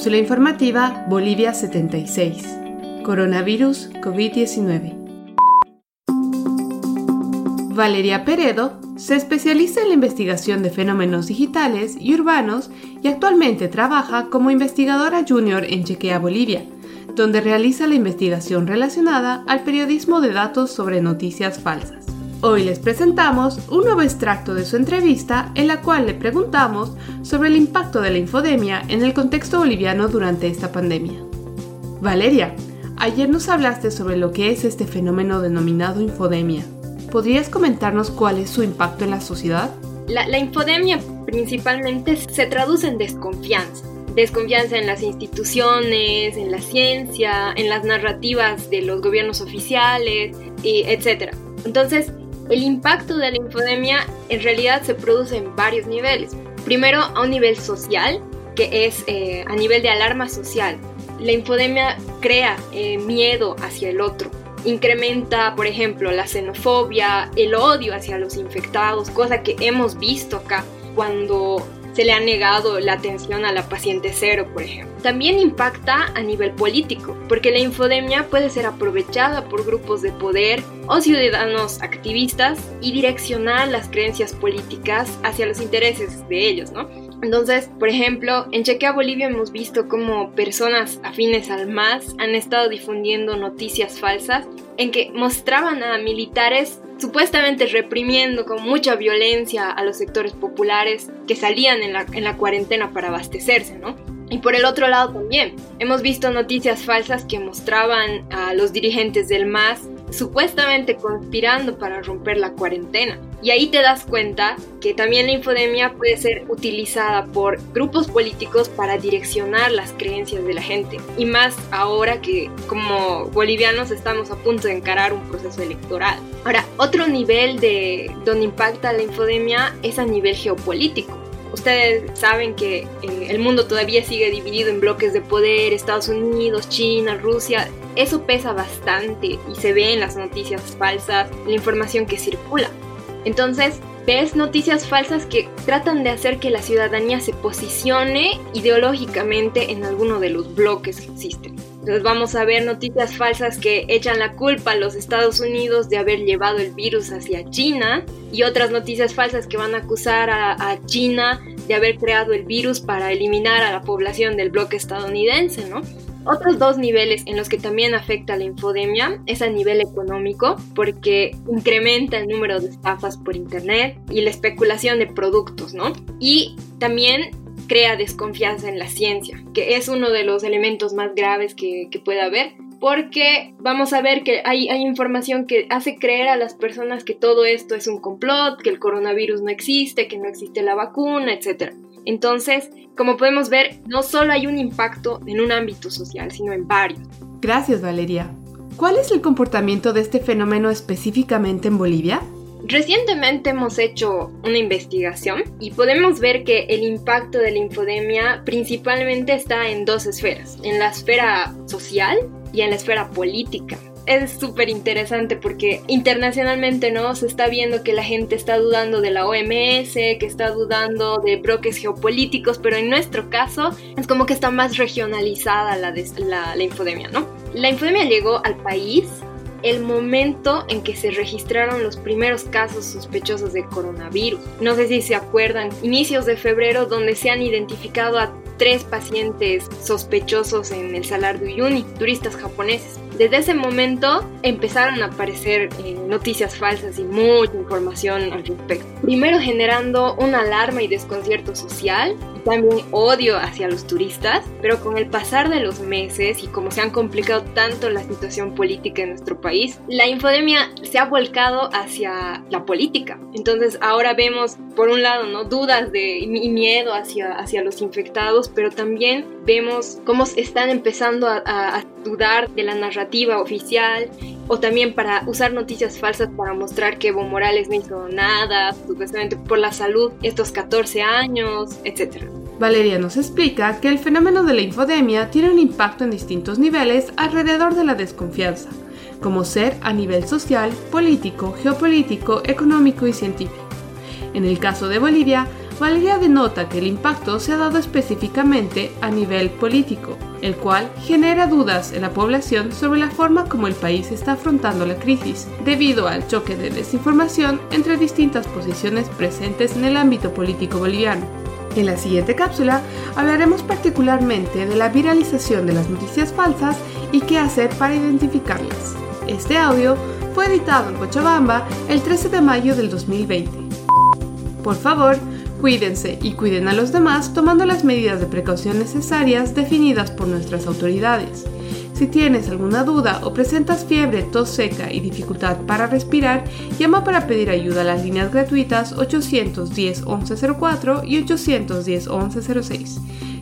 Cápsula informativa Bolivia 76. Coronavirus COVID-19. Valeria Peredo se especializa en la investigación de fenómenos digitales y urbanos y actualmente trabaja como investigadora junior en Chequea Bolivia, donde realiza la investigación relacionada al periodismo de datos sobre noticias falsas. Hoy les presentamos un nuevo extracto de su entrevista en la cual le preguntamos sobre el impacto de la infodemia en el contexto boliviano durante esta pandemia. Valeria, ayer nos hablaste sobre lo que es este fenómeno denominado infodemia. ¿Podrías comentarnos cuál es su impacto en la sociedad? La, infodemia principalmente se traduce en desconfianza desconfianza en las instituciones, en la ciencia, en las narrativas de los gobiernos oficiales, y etc. Entonces, el impacto de la infodemia en realidad se produce en varios niveles. Primero, a un nivel social, que es eh, a nivel de alarma social. La infodemia crea eh, miedo hacia el otro. Incrementa, por ejemplo, la xenofobia, el odio hacia los infectados, cosa que hemos visto acá cuando se le ha negado la atención a la paciente cero, por ejemplo. También impacta a nivel político, porque la infodemia puede ser aprovechada por grupos de poder o ciudadanos activistas y direccionar las creencias políticas hacia los intereses de ellos, ¿no? Entonces, por ejemplo, en Chequea Bolivia hemos visto cómo personas afines al MAS han estado difundiendo noticias falsas en que mostraban a militares supuestamente reprimiendo con mucha violencia a los sectores populares que salían en la, en la cuarentena para abastecerse, ¿no? Y por el otro lado también, hemos visto noticias falsas que mostraban a los dirigentes del MAS supuestamente conspirando para romper la cuarentena. Y ahí te das cuenta que también la infodemia puede ser utilizada por grupos políticos para direccionar las creencias de la gente. Y más ahora que como bolivianos estamos a punto de encarar un proceso electoral. Ahora, otro nivel de donde impacta la infodemia es a nivel geopolítico. Ustedes saben que eh, el mundo todavía sigue dividido en bloques de poder, Estados Unidos, China, Rusia. Eso pesa bastante y se ve en las noticias falsas, la información que circula. Entonces, ves noticias falsas que tratan de hacer que la ciudadanía se posicione ideológicamente en alguno de los bloques que existen. Entonces vamos a ver noticias falsas que echan la culpa a los Estados Unidos de haber llevado el virus hacia China y otras noticias falsas que van a acusar a, a China de haber creado el virus para eliminar a la población del bloque estadounidense, ¿no? Otros dos niveles en los que también afecta la infodemia es a nivel económico, porque incrementa el número de estafas por internet y la especulación de productos, ¿no? Y también crea desconfianza en la ciencia, que es uno de los elementos más graves que, que puede haber, porque vamos a ver que hay, hay, información que hace creer a las personas que todo esto es un complot, que el coronavirus no existe, que no existe la vacuna, etc. Entonces, como podemos ver, no solo hay un impacto en un ámbito social, sino en varios. Gracias, Valeria. ¿Cuál es el comportamiento de este fenómeno específicamente en Bolivia? Recientemente hemos hecho una investigación y podemos ver que el impacto de la infodemia principalmente está en dos esferas, en la esfera social y en la esfera política es súper interesante porque internacionalmente no se está viendo que la gente está dudando de la OMS, que está dudando de bloques geopolíticos, pero en nuestro caso es como que está más regionalizada la, la, la infodemia, ¿no? La infodemia llegó al país el momento en que se registraron los primeros casos sospechosos de coronavirus. No sé si se acuerdan, inicios de febrero donde se han identificado a tres pacientes sospechosos en el Salar de Uyuni, turistas japoneses. Desde ese momento empezaron a aparecer eh, noticias falsas y mucha información al respecto. Primero generando una alarma y desconcierto social, también odio hacia los turistas, pero con el pasar de los meses y como se han complicado tanto la situación política en nuestro país, la infodemia se ha volcado hacia la política. Entonces ahora vemos, por un lado, ¿no? dudas de, y miedo hacia, hacia los infectados, pero también vemos cómo están empezando a, a dudar de la narrativa oficial o también para usar noticias falsas para mostrar que Evo Morales no hizo nada, supuestamente por la salud estos 14 años, etc. Valeria nos explica que el fenómeno de la infodemia tiene un impacto en distintos niveles alrededor de la desconfianza, como ser a nivel social, político, geopolítico, económico y científico. En el caso de Bolivia, Valeria denota que el impacto se ha dado específicamente a nivel político, el cual genera dudas en la población sobre la forma como el país está afrontando la crisis, debido al choque de desinformación entre distintas posiciones presentes en el ámbito político boliviano. En la siguiente cápsula hablaremos particularmente de la viralización de las noticias falsas y qué hacer para identificarlas. Este audio fue editado en Cochabamba el 13 de mayo del 2020. Por favor, cuídense y cuiden a los demás tomando las medidas de precaución necesarias definidas por nuestras autoridades. Si tienes alguna duda o presentas fiebre, tos seca y dificultad para respirar, llama para pedir ayuda a las líneas gratuitas 810 1104 y 810 1106.